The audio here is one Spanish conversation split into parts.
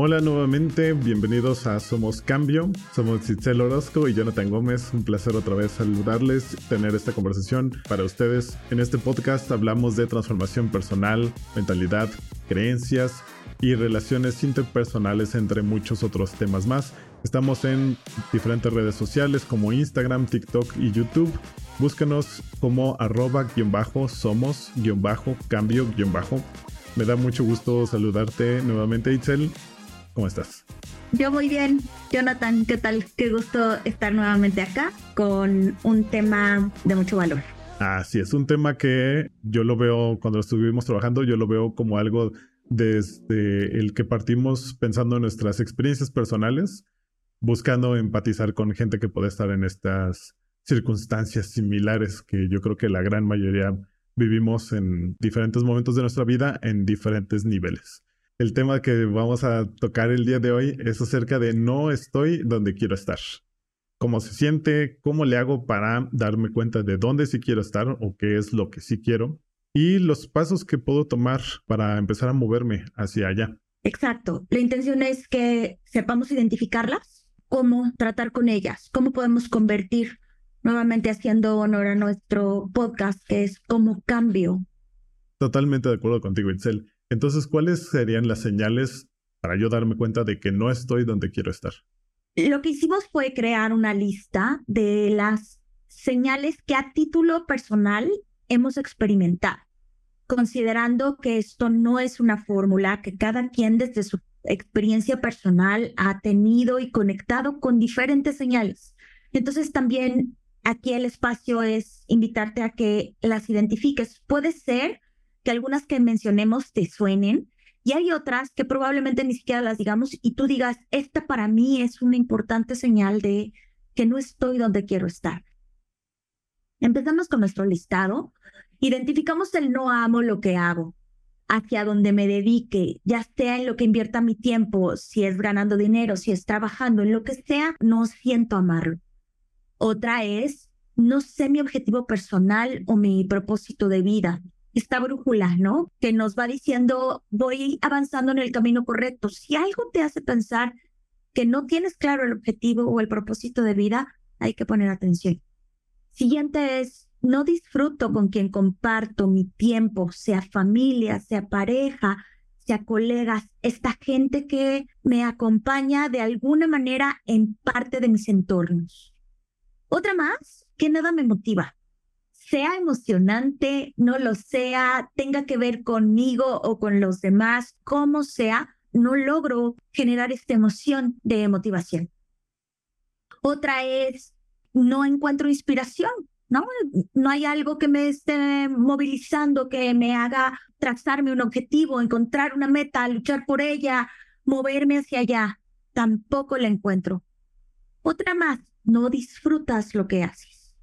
Hola nuevamente, bienvenidos a Somos Cambio. Somos Itzel Orozco y Jonathan Gómez. Un placer otra vez saludarles, tener esta conversación para ustedes. En este podcast hablamos de transformación personal, mentalidad, creencias y relaciones interpersonales, entre muchos otros temas más. Estamos en diferentes redes sociales como Instagram, TikTok y YouTube. Búscanos como arroba guion bajo somos guion bajo cambio guion bajo. Me da mucho gusto saludarte nuevamente, Itzel. ¿Cómo estás? Yo muy bien. Jonathan, ¿qué tal? Qué gusto estar nuevamente acá con un tema de mucho valor. Así es, un tema que yo lo veo cuando estuvimos trabajando, yo lo veo como algo desde el que partimos pensando en nuestras experiencias personales, buscando empatizar con gente que puede estar en estas circunstancias similares que yo creo que la gran mayoría vivimos en diferentes momentos de nuestra vida en diferentes niveles. El tema que vamos a tocar el día de hoy es acerca de no estoy donde quiero estar. ¿Cómo se siente? ¿Cómo le hago para darme cuenta de dónde sí quiero estar o qué es lo que sí quiero? Y los pasos que puedo tomar para empezar a moverme hacia allá. Exacto. La intención es que sepamos identificarlas, cómo tratar con ellas, cómo podemos convertir nuevamente haciendo honor a nuestro podcast, que es cómo cambio. Totalmente de acuerdo contigo, Itzel. Entonces, ¿cuáles serían las señales para yo darme cuenta de que no estoy donde quiero estar? Lo que hicimos fue crear una lista de las señales que a título personal hemos experimentado, considerando que esto no es una fórmula, que cada quien desde su experiencia personal ha tenido y conectado con diferentes señales. Entonces también aquí el espacio es invitarte a que las identifiques. Puede ser que algunas que mencionemos te suenen y hay otras que probablemente ni siquiera las digamos y tú digas, esta para mí es una importante señal de que no estoy donde quiero estar. Empezamos con nuestro listado. Identificamos el no amo lo que hago, hacia donde me dedique, ya sea en lo que invierta mi tiempo, si es ganando dinero, si es trabajando, en lo que sea, no siento amarlo. Otra es, no sé mi objetivo personal o mi propósito de vida esta brújula, ¿no? Que nos va diciendo, voy avanzando en el camino correcto. Si algo te hace pensar que no tienes claro el objetivo o el propósito de vida, hay que poner atención. Siguiente es, no disfruto con quien comparto mi tiempo, sea familia, sea pareja, sea colegas, esta gente que me acompaña de alguna manera en parte de mis entornos. Otra más, que nada me motiva sea emocionante, no lo sea, tenga que ver conmigo o con los demás, como sea, no logro generar esta emoción de motivación. Otra es, no encuentro inspiración, ¿no? No hay algo que me esté movilizando, que me haga trazarme un objetivo, encontrar una meta, luchar por ella, moverme hacia allá. Tampoco la encuentro. Otra más, no disfrutas lo que haces.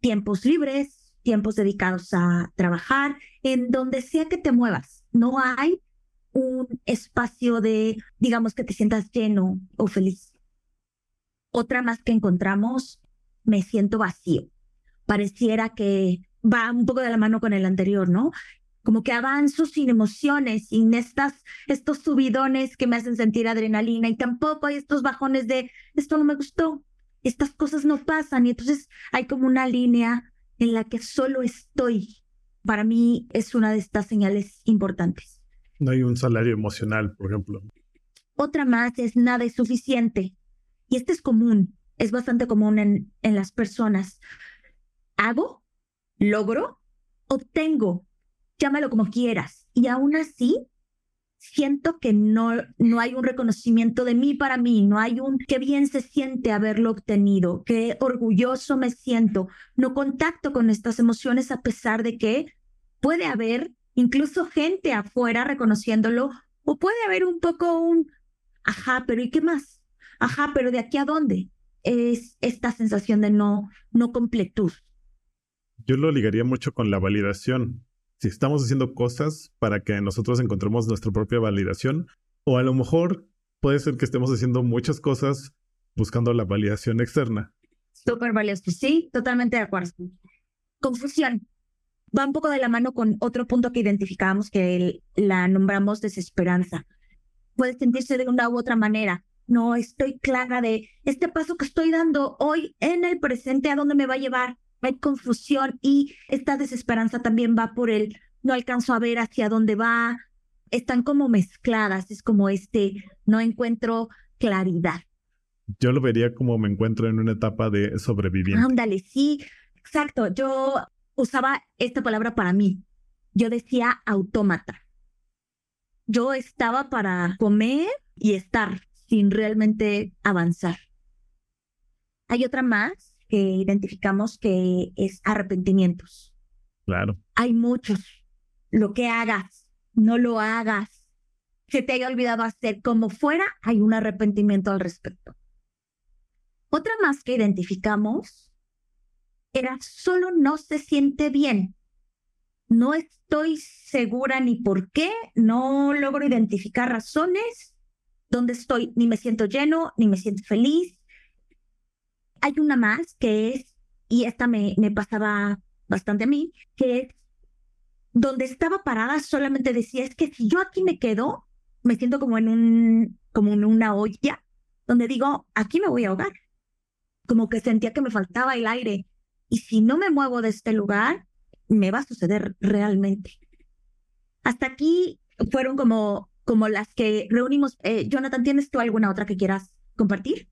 Tiempos libres, tiempos dedicados a trabajar, en donde sea que te muevas. No hay un espacio de, digamos, que te sientas lleno o feliz. Otra más que encontramos, me siento vacío. Pareciera que va un poco de la mano con el anterior, ¿no? Como que avanzo sin emociones, sin estas, estos subidones que me hacen sentir adrenalina y tampoco hay estos bajones de esto no me gustó, estas cosas no pasan y entonces hay como una línea en la que solo estoy, para mí es una de estas señales importantes. No hay un salario emocional, por ejemplo. Otra más es nada es suficiente. Y este es común, es bastante común en, en las personas. Hago, logro, obtengo, llámalo como quieras. Y aún así, siento que no, no hay un reconocimiento de mí para mí, no hay un qué bien se siente haberlo obtenido, qué orgulloso me siento, no contacto con estas emociones a pesar de que puede haber incluso gente afuera reconociéndolo o puede haber un poco un, ajá, pero ¿y qué más? Ajá, pero ¿de aquí a dónde? Es esta sensación de no, no completud. Yo lo ligaría mucho con la validación si estamos haciendo cosas para que nosotros encontremos nuestra propia validación, o a lo mejor puede ser que estemos haciendo muchas cosas buscando la validación externa. Súper valioso, sí, totalmente de acuerdo. Confusión. Va un poco de la mano con otro punto que identificamos que la nombramos desesperanza. puede sentirse de una u otra manera. No estoy clara de este paso que estoy dando hoy en el presente, a dónde me va a llevar. Hay confusión y esta desesperanza también va por el no alcanzo a ver hacia dónde va. Están como mezcladas, es como este, no encuentro claridad. Yo lo vería como me encuentro en una etapa de sobreviviente. Ándale, sí, exacto. Yo usaba esta palabra para mí. Yo decía autómata. Yo estaba para comer y estar sin realmente avanzar. Hay otra más que identificamos que es arrepentimientos. Claro. Hay muchos. Lo que hagas, no lo hagas. Se te haya olvidado hacer como fuera, hay un arrepentimiento al respecto. Otra más que identificamos era solo no se siente bien. No estoy segura ni por qué, no logro identificar razones donde estoy, ni me siento lleno, ni me siento feliz. Hay una más que es, y esta me, pasaba bastante a mí, que es donde estaba parada solamente decía, es que si yo aquí me quedo, me siento como en un, como en una olla, donde digo, aquí me voy a ahogar. Como que sentía que me faltaba el aire. Y si no me muevo de este lugar, me va a suceder realmente. Hasta aquí fueron como, como las que reunimos. Eh, Jonathan, ¿tienes tú alguna otra que quieras compartir?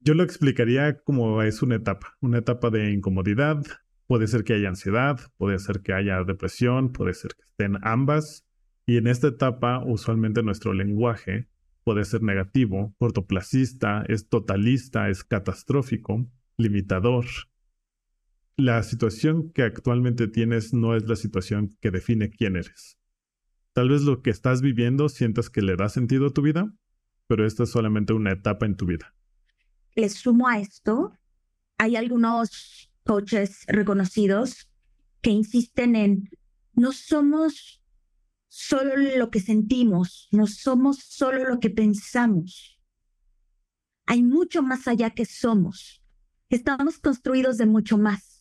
Yo lo explicaría como es una etapa, una etapa de incomodidad. Puede ser que haya ansiedad, puede ser que haya depresión, puede ser que estén ambas. Y en esta etapa, usualmente nuestro lenguaje puede ser negativo, cortoplacista, es totalista, es catastrófico, limitador, la situación que actualmente tienes no es la situación que define quién eres. Tal vez lo que estás viviendo sientas que le da sentido a tu vida, pero esta es solamente una etapa en tu vida. Le sumo a esto, hay algunos coaches reconocidos que insisten en no somos solo lo que sentimos, no somos solo lo que pensamos. Hay mucho más allá que somos. Estamos construidos de mucho más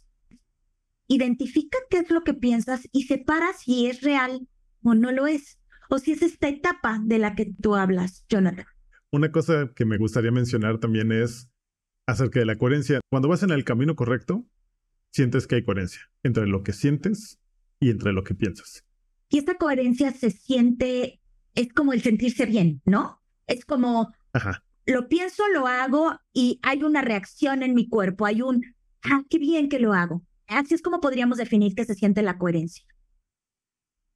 identifica qué es lo que piensas y separa si es real o no lo es, o si es esta etapa de la que tú hablas, Jonathan. Una cosa que me gustaría mencionar también es acerca de la coherencia. Cuando vas en el camino correcto, sientes que hay coherencia entre lo que sientes y entre lo que piensas. Y esta coherencia se siente, es como el sentirse bien, ¿no? Es como, Ajá. lo pienso, lo hago y hay una reacción en mi cuerpo, hay un, ah, qué bien que lo hago. Así es como podríamos definir que se siente la coherencia.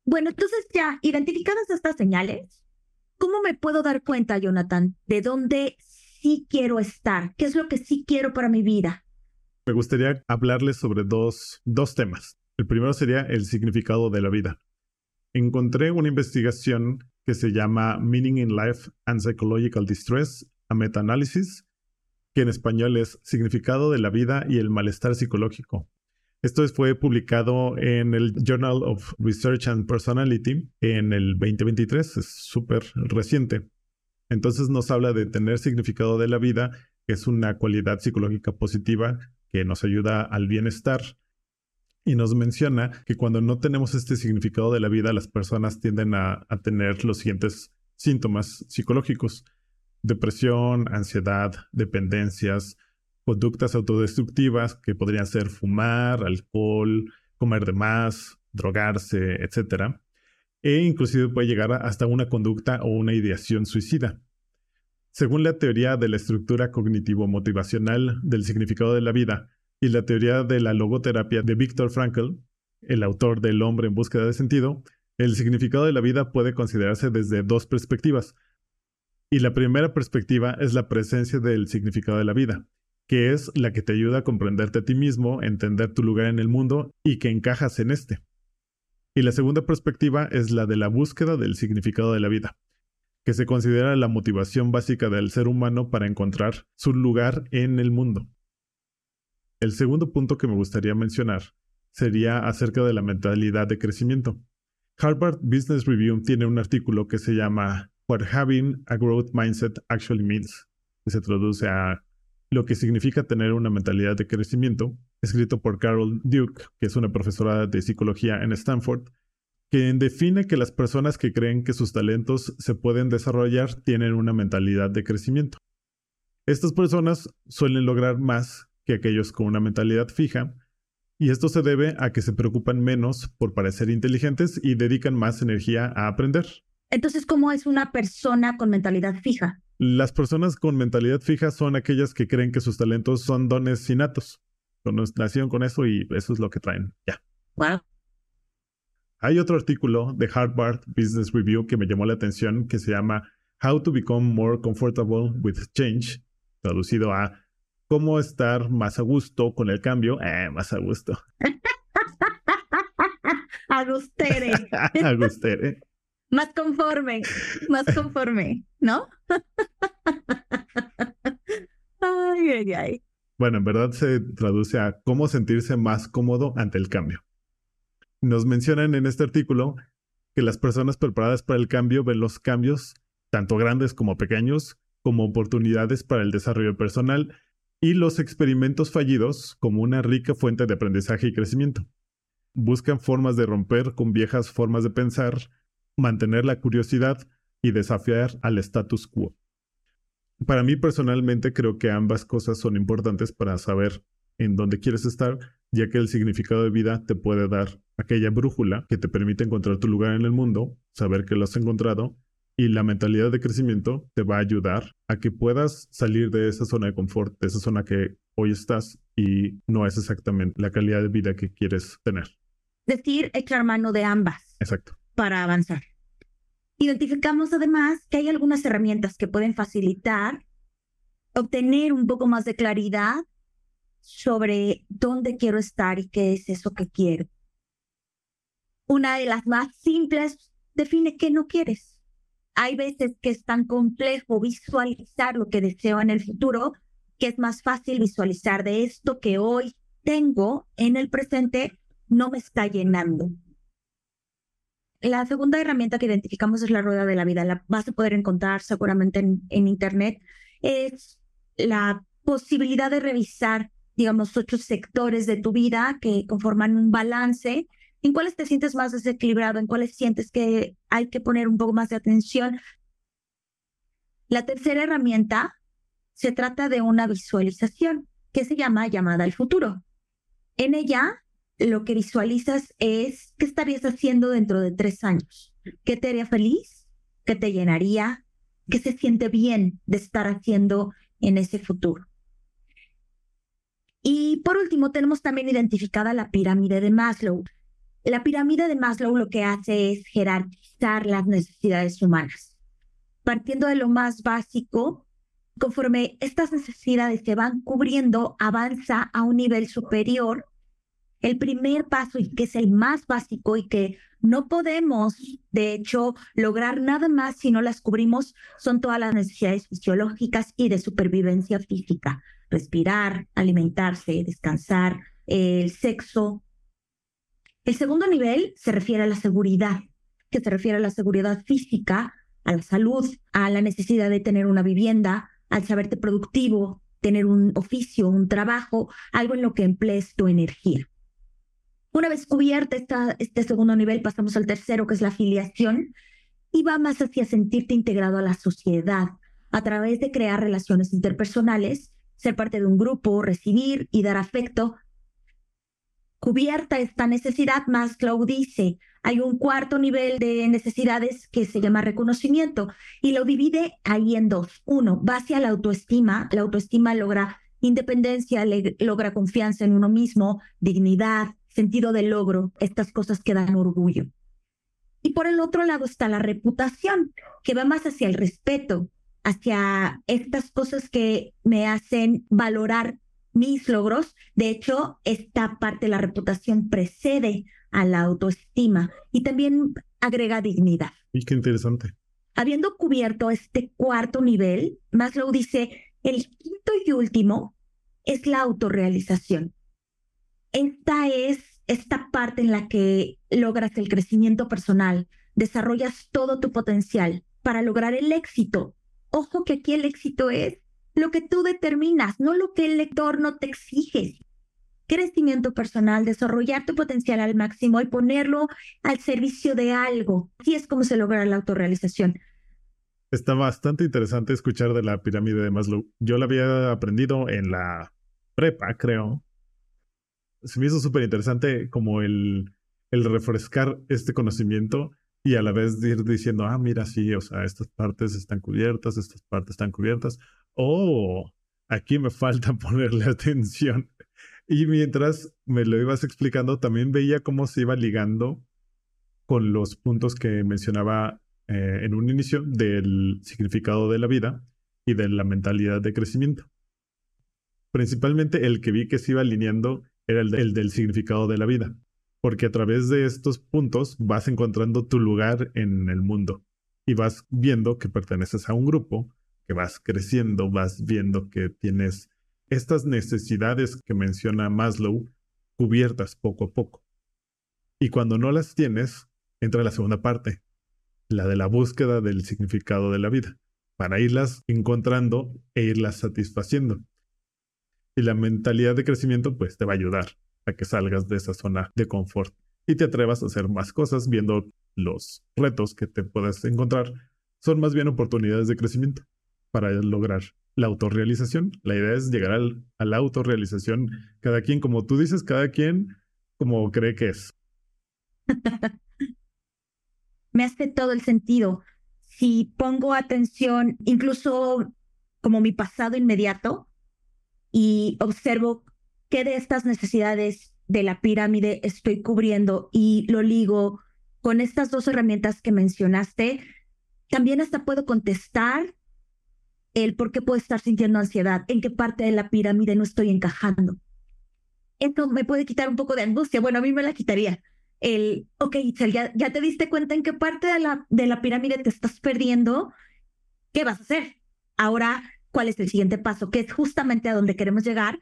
Bueno, entonces ya, identificadas estas señales, ¿cómo me puedo dar cuenta, Jonathan, de dónde sí quiero estar? ¿Qué es lo que sí quiero para mi vida? Me gustaría hablarles sobre dos, dos temas. El primero sería el significado de la vida. Encontré una investigación que se llama Meaning in Life and Psychological Distress, a meta-análisis, que en español es Significado de la vida y el malestar psicológico, esto fue publicado en el Journal of Research and Personality en el 2023, es súper reciente. Entonces nos habla de tener significado de la vida, que es una cualidad psicológica positiva que nos ayuda al bienestar. Y nos menciona que cuando no tenemos este significado de la vida, las personas tienden a, a tener los siguientes síntomas psicológicos. Depresión, ansiedad, dependencias, conductas autodestructivas que podrían ser fumar, alcohol, comer de más, drogarse, etc. E inclusive puede llegar hasta una conducta o una ideación suicida. Según la teoría de la estructura cognitivo-motivacional del significado de la vida y la teoría de la logoterapia de Viktor Frankl, el autor del hombre en búsqueda de sentido, el significado de la vida puede considerarse desde dos perspectivas. Y la primera perspectiva es la presencia del significado de la vida, que es la que te ayuda a comprenderte a ti mismo, entender tu lugar en el mundo y que encajas en este. Y la segunda perspectiva es la de la búsqueda del significado de la vida, que se considera la motivación básica del ser humano para encontrar su lugar en el mundo. El segundo punto que me gustaría mencionar sería acerca de la mentalidad de crecimiento. Harvard Business Review tiene un artículo que se llama What Having a Growth Mindset Actually Means, que se traduce a lo que significa tener una mentalidad de crecimiento, escrito por Carol Duke, que es una profesora de psicología en Stanford. quien define que las personas que creen que sus talentos se pueden desarrollar tienen una mentalidad de crecimiento. Estas personas suelen lograr más que aquellos con una mentalidad fija, y esto se debe a que se preocupan menos por parecer inteligentes y dedican más energía a aprender. Entonces, ¿cómo es una persona con mentalidad fija? Las personas con mentalidad fija son aquellas que creen que sus talentos son dones innatos. Nacieron con eso y eso es lo que traen. Ya. Wow. Hay otro artículo de Harvard Business Review que me llamó la atención que se llama How to Become More Comfortable with Change, traducido a cómo estar más a gusto con el cambio. Eh, más a gusto. Agustere. Agustere. Más conforme, más conforme, ¿no? ay, ay, ay. Bueno, en verdad se traduce a cómo sentirse más cómodo ante el cambio. Nos mencionan en este artículo que las personas preparadas para el cambio ven los cambios, tanto grandes como pequeños, como oportunidades para el desarrollo personal y los experimentos fallidos como una rica fuente de aprendizaje y crecimiento. Buscan formas de romper con viejas formas de pensar, mantener la curiosidad y desafiar al status quo. Para mí personalmente creo que ambas cosas son importantes para saber en dónde quieres estar, ya que el significado de vida te puede dar aquella brújula que te permite encontrar tu lugar en el mundo, saber que lo has encontrado y la mentalidad de crecimiento te va a ayudar a que puedas salir de esa zona de confort, de esa zona que hoy estás y no es exactamente la calidad de vida que quieres tener. Decir, echar mano de ambas. Exacto. Para avanzar. Identificamos además que hay algunas herramientas que pueden facilitar obtener un poco más de claridad sobre dónde quiero estar y qué es eso que quiero. Una de las más simples define qué no quieres hay veces que es tan complejo visualizar lo que deseo en el futuro que es más fácil visualizar de esto que hoy tengo en el presente no me está llenando. La segunda herramienta que identificamos es la rueda de la vida. La vas a poder encontrar seguramente en, Internet. Es la posibilidad de revisar, digamos, ocho sectores de tu vida que conforman un balance en cuáles te sientes más desequilibrado, en cuáles sientes que hay que poner un poco más de atención. La tercera herramienta se trata de una visualización que se llama llamada al futuro. En ella, lo que visualizas es qué estarías haciendo dentro de tres años, qué te haría feliz, qué te llenaría, qué se siente bien de estar haciendo en ese futuro. Y por último, tenemos también identificada la pirámide de Maslow, la pirámide de Maslow lo que hace es jerarquizar las necesidades humanas. Partiendo de lo más básico, conforme estas necesidades se van cubriendo, avanza a un nivel superior. El primer paso, y que es el más básico y que no podemos, de hecho, lograr nada más si no las cubrimos, son todas las necesidades fisiológicas y de supervivencia física. Respirar, alimentarse, descansar, el sexo, el segundo nivel se refiere a la seguridad, que se refiere a la seguridad física, a la salud, a la necesidad de tener una vivienda, al saberte productivo, tener un oficio, un trabajo, algo en lo que emplees tu energía. Una vez cubierta esta, este segundo nivel, pasamos al tercero, que es la afiliación, y va más hacia sentirte integrado a la sociedad a través de crear relaciones interpersonales, ser parte de un grupo, recibir y dar afecto, cubierta esta necesidad, Maslow dice, hay un cuarto nivel de necesidades que se llama reconocimiento y lo divide ahí en dos. Uno, va hacia la autoestima. La autoestima logra independencia, logra confianza en uno mismo, dignidad, sentido de logro, estas cosas que dan orgullo. Y por el otro lado está la reputación, que va más hacia el respeto, hacia estas cosas que me hacen valorar mis logros. De hecho, esta parte de la reputación precede a la autoestima y también agrega dignidad. Y qué interesante. Habiendo cubierto este cuarto nivel, Maslow dice, el quinto y último es la autorrealización. Esta es esta parte en la que logras el crecimiento personal, desarrollas todo tu potencial para lograr el éxito. Ojo que aquí el éxito es lo que tú determinas, no lo que el lector no te exige. crecimiento personal, desarrollar tu potencial al máximo y ponerlo al servicio de algo. Así es como se logra la autorrealización. Está bastante interesante escuchar de la pirámide de Maslow. Yo la había aprendido en la prepa, creo. Se me hizo súper interesante como el, el refrescar este conocimiento y a la vez ir diciendo, ah, mira, sí, o sea, estas partes están cubiertas, estas partes están cubiertas. Oh, aquí me falta ponerle atención. Y mientras me lo ibas explicando, también veía cómo se iba ligando con los puntos que mencionaba eh, en un inicio del significado de la vida y de la mentalidad de crecimiento. Principalmente el que vi que se iba alineando era el, el del significado de la vida porque a través de estos puntos vas encontrando tu lugar en el mundo y vas viendo que perteneces a un grupo, que vas creciendo, vas viendo que tienes estas necesidades que menciona Maslow cubiertas poco a poco. Y cuando no las tienes, entra la segunda parte, la de la búsqueda del significado de la vida, para irlas encontrando e irlas satisfaciendo. Y la mentalidad de crecimiento pues te va a ayudar a que salgas de esa zona de confort y te atrevas a hacer más cosas viendo los retos que te puedas encontrar. Son más bien oportunidades de crecimiento para lograr la autorrealización. La idea es llegar a la autorrealización. Cada quien, como tú dices, cada quien como cree que es. Me hace todo el sentido. Si pongo atención, incluso como mi pasado inmediato, y observo qué de estas necesidades de la pirámide estoy cubriendo y lo ligo con estas dos herramientas que mencionaste, también hasta puedo contestar el por qué puedo estar sintiendo ansiedad, en qué parte de la pirámide no estoy encajando. Esto me puede quitar un poco de angustia. Bueno, a mí me la quitaría. El, ok, Itzel, ya, ya te diste cuenta en qué parte de la, de la pirámide te estás perdiendo. ¿Qué vas a hacer? Ahora, ¿cuál es el siguiente paso? Que es justamente a donde queremos llegar,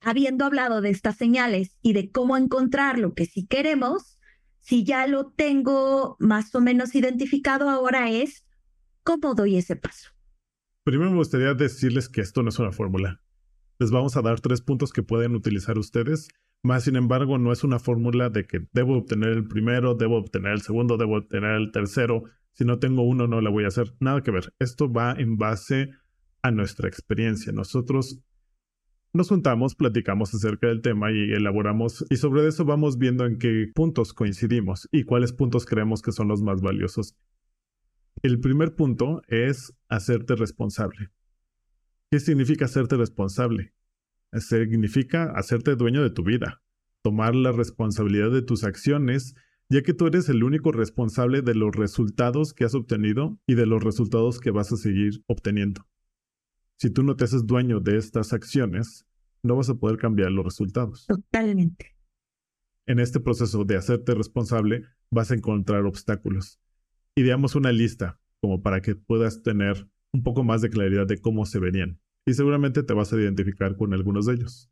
habiendo hablado de estas señales y de cómo encontrar lo que sí queremos, si ya lo tengo más o menos identificado, ahora es cómo doy ese paso. Primero me gustaría decirles que esto no es una fórmula. Les vamos a dar tres puntos que pueden utilizar ustedes, más sin embargo no es una fórmula de que debo obtener el primero, debo obtener el segundo, debo obtener el tercero. Si no tengo uno no la voy a hacer. Nada que ver. Esto va en base a nuestra experiencia. Nosotros nos juntamos, platicamos acerca del tema y elaboramos y sobre eso vamos viendo en qué puntos coincidimos y cuáles puntos creemos que son los más valiosos. El primer punto es hacerte responsable. ¿Qué significa hacerte responsable? Significa hacerte dueño de tu vida, tomar la responsabilidad de tus acciones, ya que tú eres el único responsable de los resultados que has obtenido y de los resultados que vas a seguir obteniendo. Si tú no te haces dueño de estas acciones, no vas a poder cambiar los resultados. Totalmente. En este proceso de hacerte responsable, vas a encontrar obstáculos. Ideamos una lista como para que puedas tener un poco más de claridad de cómo se venían. Y seguramente te vas a identificar con algunos de ellos.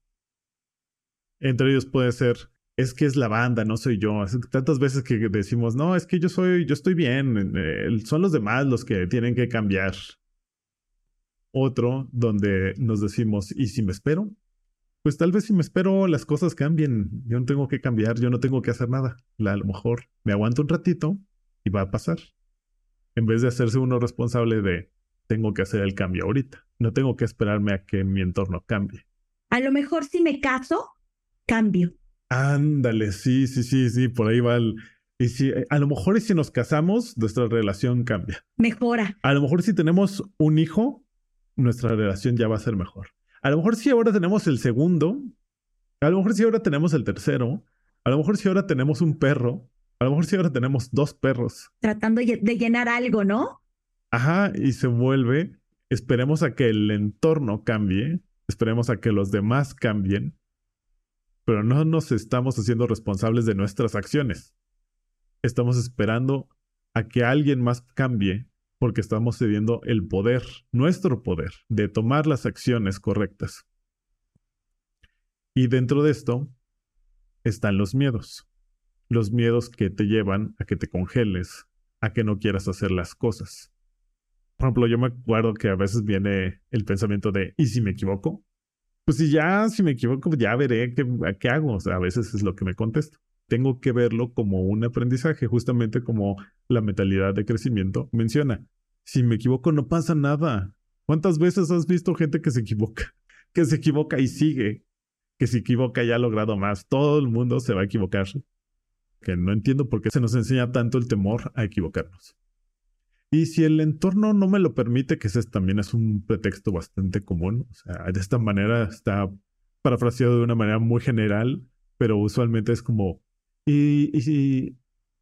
Entre ellos puede ser, es que es la banda, no soy yo. Tantas veces que decimos, no, es que yo soy, yo estoy bien, eh, son los demás los que tienen que cambiar. Otro donde nos decimos, ¿y si me espero? Pues tal vez si me espero las cosas cambien. Yo no tengo que cambiar, yo no tengo que hacer nada. a lo mejor me aguanto un ratito y va a pasar. En vez de hacerse uno responsable de tengo que hacer el cambio ahorita. No tengo que esperarme a que mi entorno cambie. A lo mejor si me caso, cambio. Ándale, sí, sí, sí, sí, por ahí va el... Y si, a lo mejor si nos casamos, nuestra relación cambia. Mejora. A lo mejor si tenemos un hijo, nuestra relación ya va a ser mejor. A lo mejor si ahora tenemos el segundo, a lo mejor si ahora tenemos el tercero, a lo mejor si ahora tenemos un perro, a lo mejor si ahora tenemos dos perros. Tratando de llenar algo, ¿no? Ajá, y se vuelve, esperemos a que el entorno cambie, esperemos a que los demás cambien, pero no nos estamos haciendo responsables de nuestras acciones. Estamos esperando a que alguien más cambie porque estamos cediendo el poder, nuestro poder, de tomar las acciones correctas. Y dentro de esto están los miedos. Los miedos que te llevan a que te congeles, a que no quieras hacer las cosas. Por ejemplo, yo me acuerdo que a veces viene el pensamiento de, ¿y si me equivoco? pues si ya, si me equivoco, ya veré qué, qué hago. O sea, a veces es lo que me contesto. Tengo que verlo como un aprendizaje, justamente como la mentalidad de crecimiento menciona. Si me equivoco, no pasa nada. ¿Cuántas veces has visto gente que se equivoca? Que se equivoca y sigue. Que se equivoca y ha logrado más. Todo el mundo se va a equivocar. Que no entiendo por qué se nos enseña tanto el temor a equivocarnos. Y si el entorno no me lo permite, que ese también es un pretexto bastante común, o sea, de esta manera está parafraseado de una manera muy general, pero usualmente es como, y, y, si,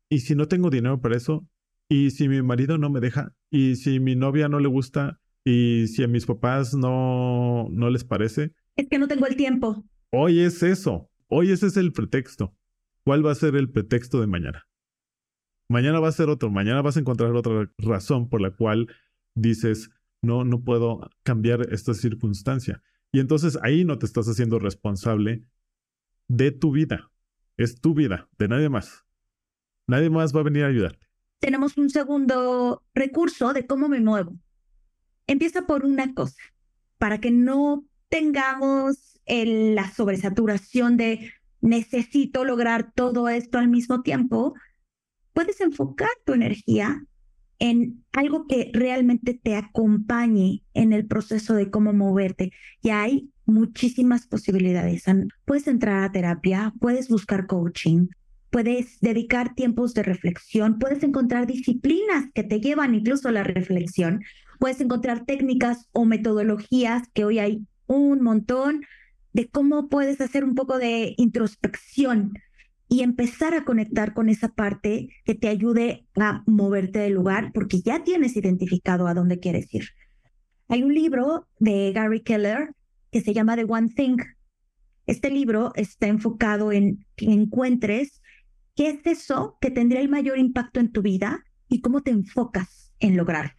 y si no tengo dinero para eso, y si mi marido no me deja, y si mi novia no le gusta, y si a mis papás no, no les parece. Es que no tengo el tiempo. Hoy es eso, hoy ese es el pretexto. ¿Cuál va a ser el pretexto de mañana? Mañana va a ser otro, mañana vas a encontrar otra razón por la cual dices, no, no puedo cambiar esta circunstancia. Y entonces ahí no te estás haciendo responsable de tu vida. Es tu vida, de nadie más. Nadie más va a venir a ayudarte. Tenemos un segundo recurso de cómo me muevo. Empieza por una cosa, para que no tengamos la sobresaturación de necesito lograr todo esto al mismo tiempo, puedes enfocar tu energía en algo que realmente te acompañe en el proceso de cómo moverte. Y hay muchísimas posibilidades. Puedes entrar a terapia, puedes buscar coaching, puedes dedicar tiempos de reflexión, puedes encontrar disciplinas que te llevan incluso a la reflexión, puedes encontrar técnicas o metodologías que hoy hay un montón de cómo puedes hacer un poco de introspección y empezar a conectar con esa parte que te ayude a moverte del lugar porque ya tienes identificado a dónde quieres ir. Hay un libro de Gary Keller que se llama The One Thing. Este libro está enfocado en que encuentres qué es eso que tendría el mayor impacto en tu vida y cómo te enfocas en lograr.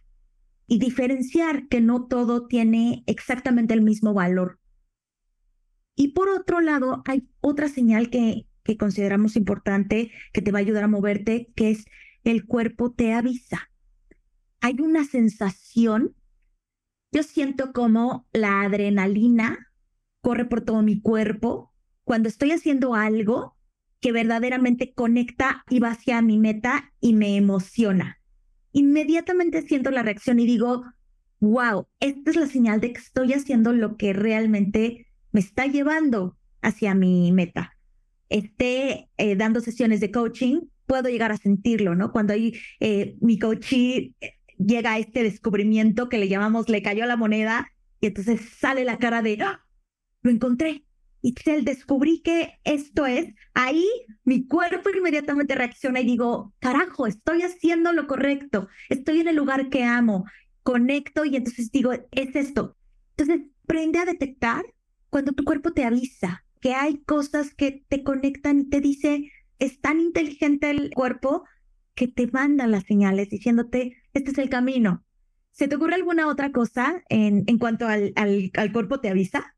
Y diferenciar que no todo tiene exactamente el mismo valor. Y por otro lado, hay otra señal que que consideramos importante, que te va a ayudar a moverte, que es el cuerpo te avisa. Hay una sensación, yo siento como la adrenalina corre por todo mi cuerpo cuando estoy haciendo algo que verdaderamente conecta y va hacia mi meta y me emociona. Inmediatamente siento la reacción y digo, wow, esta es la señal de que estoy haciendo lo que realmente me está llevando hacia mi meta esté eh, dando sesiones de coaching, puedo llegar a sentirlo, ¿no? Cuando ahí eh, mi coachee eh, llega este descubrimiento que le llamamos le cayó la moneda y entonces sale la cara de ¡Ah! lo encontré. Y el descubrí que esto es, ahí mi cuerpo inmediatamente reacciona y digo, carajo, estoy haciendo lo correcto, estoy en el lugar que amo, conecto y entonces digo, es esto. Entonces, aprende a detectar cuando tu cuerpo te avisa, que hay cosas que te conectan y te dice, es tan inteligente el cuerpo que te manda las señales diciéndote, este es el camino. ¿Se te ocurre alguna otra cosa en, en cuanto al, al, cuerpo te avisa?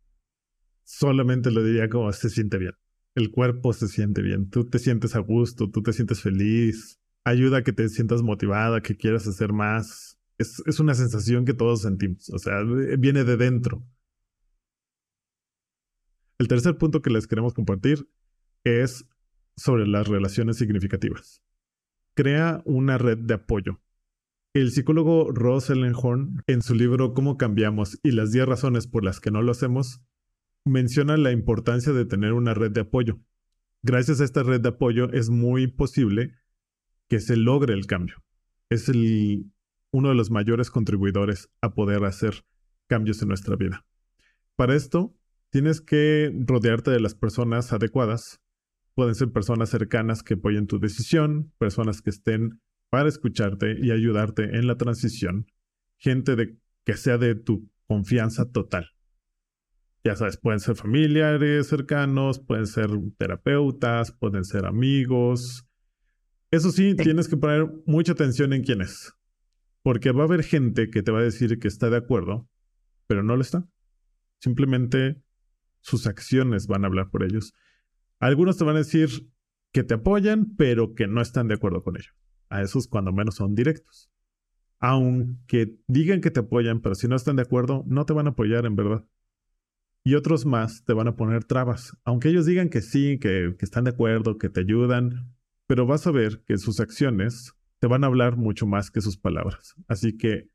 Solamente lo diría como se siente bien. El cuerpo se siente bien. Tú te sientes a gusto, tú te sientes feliz. Ayuda a que te sientas motivada, que quieras hacer más. Es, es una sensación que todos sentimos. O sea, viene de dentro. El tercer punto que les queremos compartir es sobre las relaciones significativas. Crea una red de apoyo. El psicólogo Ross Ellenhorn, en su libro Cómo cambiamos y las 10 razones por las que no lo hacemos, menciona la importancia de tener una red de apoyo. Gracias a esta red de apoyo es muy posible que se logre el cambio. Es uno de los mayores contribuidores a poder hacer cambios en nuestra vida. Para esto, Tienes que rodearte de las personas adecuadas. Pueden ser personas cercanas que apoyen tu decisión, personas que estén para escucharte y ayudarte en la transición, gente de, que sea de tu confianza total. Ya sabes, pueden ser familiares cercanos, pueden ser terapeutas, pueden ser amigos. Eso sí, tienes que poner mucha atención en quién es, porque va a haber gente que te va a decir que está de acuerdo, pero no lo está. Simplemente sus acciones van a hablar por ellos. Algunos te van a decir que te apoyan, pero que no están de acuerdo con ello. A esos cuando menos son directos. Aunque digan que te apoyan, pero si no están de acuerdo, no te van a apoyar en verdad. y otros más te van a poner trabas, aunque ellos digan que sí, que, que están de acuerdo, que te ayudan, pero vas a ver que sus acciones te van a hablar mucho más que sus palabras. Así que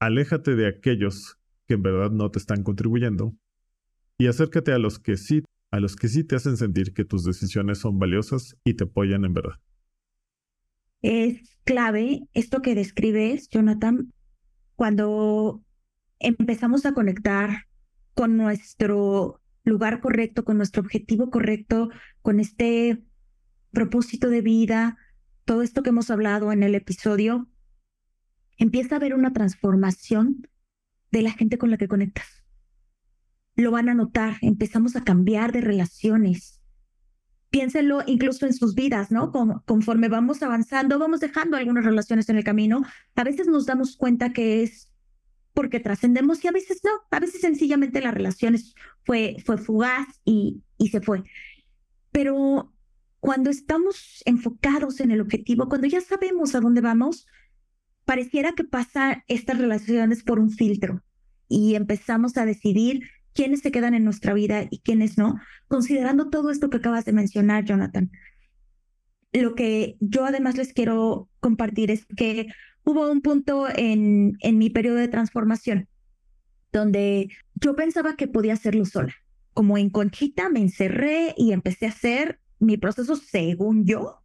aléjate de aquellos que en verdad no te están contribuyendo y acércate a los que sí, a los que sí te hacen sentir que tus decisiones son valiosas y te apoyan en verdad. Es clave esto que describes, Jonathan, cuando empezamos a conectar con nuestro lugar correcto, con nuestro objetivo correcto, con este propósito de vida, todo esto que hemos hablado en el episodio, empieza a haber una transformación de la gente con la que conectas lo van a notar, empezamos a cambiar de relaciones. Piénsenlo incluso en sus vidas, ¿no? conforme vamos avanzando, vamos dejando algunas relaciones en el camino. A veces nos damos cuenta que es porque trascendemos y a veces no. A veces sencillamente la relación fue, fue fugaz y, y se fue. Pero cuando estamos enfocados en el objetivo, cuando ya sabemos a dónde vamos, pareciera que pasan estas relaciones por un filtro y empezamos a decidir quiénes se quedan en nuestra vida y quiénes no, considerando todo esto que acabas de mencionar, Jonathan. Lo que yo además les quiero compartir es que hubo un punto en, en mi periodo de transformación donde yo pensaba que podía hacerlo sola. Como en Conchita me encerré y empecé a hacer mi proceso según yo,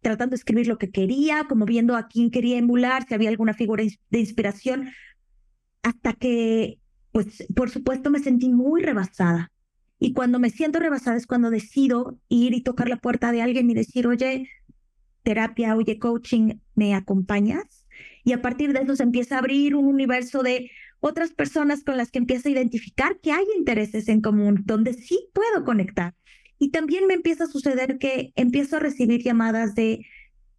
tratando de escribir lo que quería, como viendo a quién quería emular, si había alguna figura de inspiración, hasta que pues por supuesto me sentí muy rebasada. Y cuando me siento rebasada es cuando decido ir y tocar la puerta de alguien y decir, oye, terapia, oye, coaching, ¿me acompañas? Y a partir de eso se empieza a abrir un universo de otras personas con las que empiezo a identificar que hay intereses en común, donde sí puedo conectar. Y también me empieza a suceder que empiezo a recibir llamadas de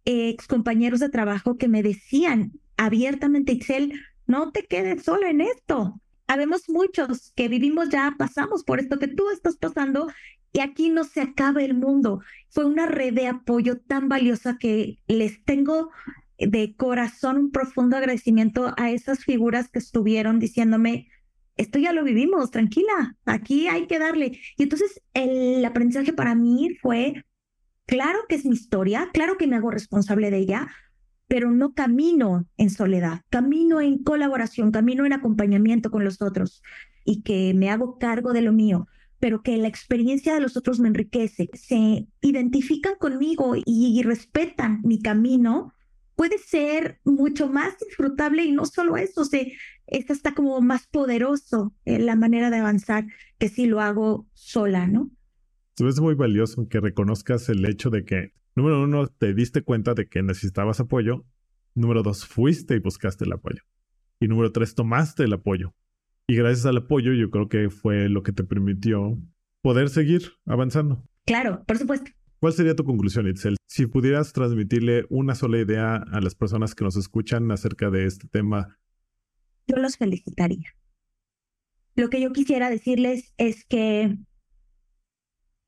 ex compañeros de trabajo que me decían abiertamente, Excel, no te quedes sola en esto habemos muchos que vivimos ya, pasamos por esto que tú estás pasando y aquí no se acaba el mundo. Fue una red de apoyo tan valiosa que les tengo de corazón un profundo agradecimiento a esas figuras que estuvieron diciéndome, esto ya lo vivimos, tranquila, aquí hay que darle. Y entonces el aprendizaje para mí fue, claro que es mi historia, claro que me hago responsable de ella, pero no camino en soledad, camino en colaboración, camino en acompañamiento con los otros y que me hago cargo de lo mío, pero que la experiencia de los otros me enriquece, se identifican conmigo y, respetan mi camino, puede ser mucho más disfrutable y no solo eso, se, esta está como más poderoso en la manera de avanzar que si lo hago sola, ¿no? Es muy valioso que reconozcas el hecho de que Número uno, te diste cuenta de que necesitabas apoyo. Número dos, fuiste y buscaste el apoyo. Y número tres, tomaste el apoyo. Y gracias al apoyo yo creo que fue lo que te permitió poder seguir avanzando. Claro, por supuesto. ¿Cuál sería tu conclusión, Itzel? Si pudieras transmitirle una sola idea a las personas que nos escuchan acerca de este tema. Yo los felicitaría. Lo que yo quisiera decirles es que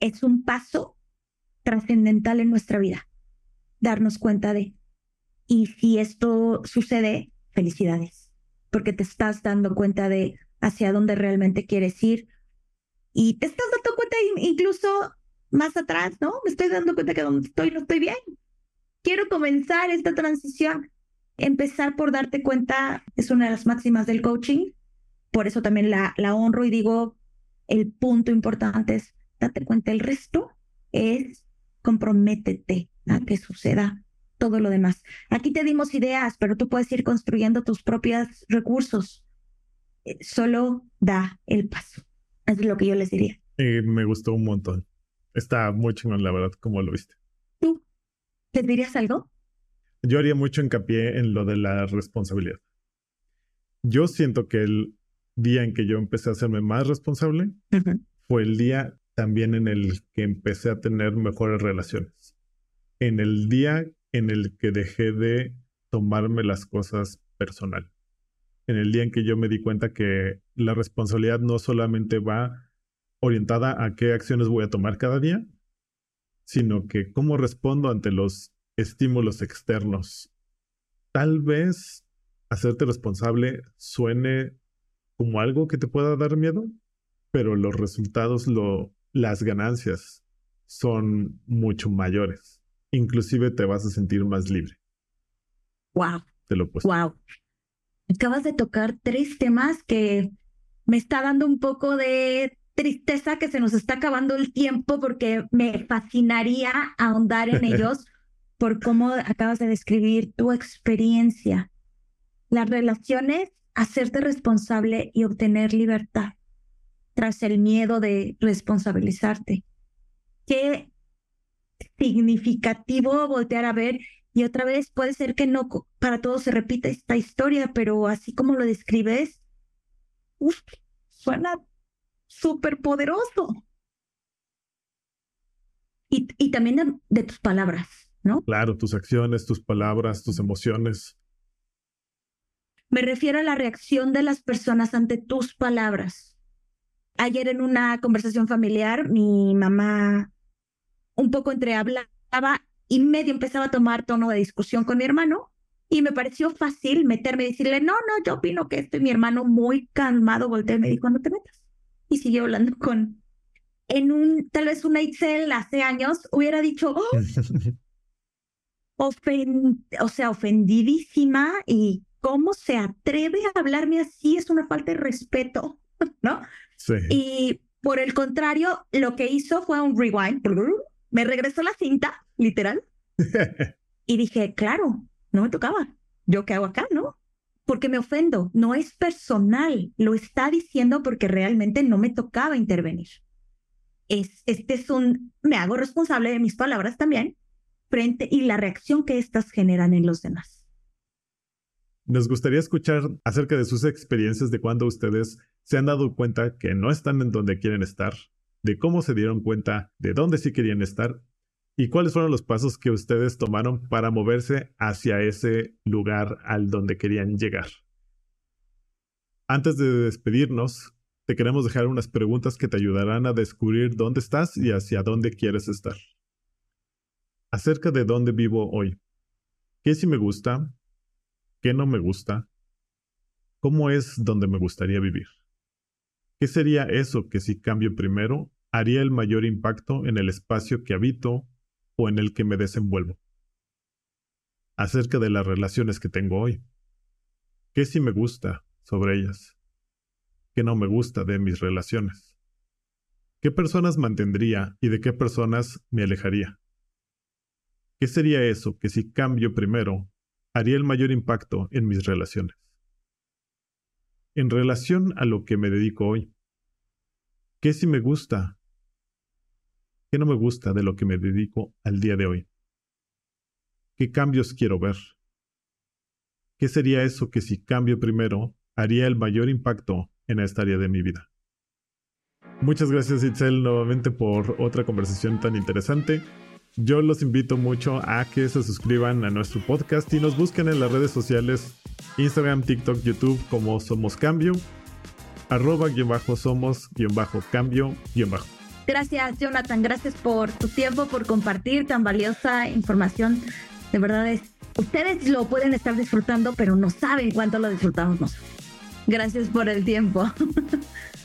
es un paso trascendental en nuestra vida, darnos cuenta de. Y si esto sucede, felicidades, porque te estás dando cuenta de hacia dónde realmente quieres ir y te estás dando cuenta incluso más atrás, ¿no? Me estoy dando cuenta que donde estoy no estoy bien. Quiero comenzar esta transición. Empezar por darte cuenta es una de las máximas del coaching. Por eso también la, la honro y digo, el punto importante es date cuenta. El resto es comprométete a que suceda todo lo demás. Aquí te dimos ideas, pero tú puedes ir construyendo tus propios recursos. Eh, solo da el paso. Es lo que yo les diría. me gustó un montón. Está muy chingón, la verdad, como lo viste. ¿Tú? ¿Te dirías algo? Yo haría mucho hincapié en lo de la responsabilidad. Yo siento que el día en que yo empecé a hacerme más responsable fue el día también en el que empecé a tener mejores relaciones. En el día en el que dejé de tomarme las cosas personal. En el día en que yo me di cuenta que la responsabilidad no solamente va orientada a qué acciones voy a tomar cada día, sino que cómo respondo ante los estímulos externos. Tal vez hacerte responsable suene como algo que te pueda dar miedo, pero los resultados, lo, las ganancias son mucho mayores. Inclusive te vas a sentir más libre. Wow. Te lo puedo. Wow. Acabas de tocar tres temas que me está dando un poco de tristeza que se nos está acabando el tiempo porque me fascinaría ahondar en ellos por cómo acabas de describir tu experiencia. Las relaciones, hacerte responsable y obtener libertad tras el miedo de responsabilizarte. Qué significativo voltear a ver y otra vez puede ser que no para todos se repita esta historia, pero así como lo describes, uf, suena súper poderoso. Y, y también de, tus palabras, ¿no? Claro, tus acciones, tus palabras, tus emociones. Me refiero a la reacción de las personas ante tus palabras. Ayer en una conversación familiar, mi mamá un poco entrehablaba y medio empezaba a tomar tono de discusión con mi hermano y me pareció fácil meterme y decirle, no, no, yo opino que esto y mi hermano muy calmado volteó y me dijo, no te metas. Y siguió hablando con, en un, tal vez una Excel hace años, hubiera dicho, oh, o sea, ofendidísima y cómo se atreve a hablarme así es una falta de respeto, ¿no? Sí. Y por el contrario, lo que hizo fue un rewind, me regresó la cinta literal. y dije, claro, no me tocaba. ¿Yo qué hago acá, no? Porque me ofendo. No es personal. Lo está diciendo porque realmente no me tocaba intervenir. Es, este es un, me hago responsable de mis palabras también frente y la reacción que éstas generan en los demás. Nos gustaría escuchar acerca de sus experiencias de cuando ustedes se han dado cuenta que no están en donde quieren estar, de cómo se dieron cuenta de dónde sí querían estar ¿Y cuáles fueron los pasos que ustedes tomaron para moverse hacia ese lugar al donde querían llegar? Antes de despedirnos, te queremos dejar unas preguntas que te ayudarán a descubrir dónde estás y hacia dónde quieres estar. Acerca de dónde vivo hoy. ¿Qué sí me gusta? ¿Qué no me gusta? ¿Cómo es donde me gustaría vivir? ¿Qué sería eso que si cambio primero haría el mayor impacto en el espacio que habito en el que me desenvuelvo. Acerca de las relaciones que tengo hoy. ¿Qué sí me gusta sobre ellas? ¿Qué no me gusta de mis relaciones? ¿Qué personas mantendría y de qué personas me alejaría? ¿Qué sería eso que si cambio primero haría el mayor impacto en mis relaciones? En relación a lo que me dedico hoy, ¿qué sí me gusta ¿Qué no me gusta de lo que me dedico al día de hoy? ¿Qué cambios quiero ver? ¿Qué sería eso que si cambio primero haría el mayor impacto en esta área de mi vida? Muchas gracias Itzel nuevamente por otra conversación tan interesante. Yo los invito mucho a que se suscriban a nuestro podcast y nos busquen en las redes sociales Instagram, TikTok, YouTube como Somos Cambio, arroba guion bajo somos guion bajo cambio guion bajo. Gracias, Jonathan. Gracias por tu tiempo, por compartir tan valiosa información. De verdad es, ustedes lo pueden estar disfrutando, pero no saben cuánto lo disfrutamos nosotros. Gracias por el tiempo.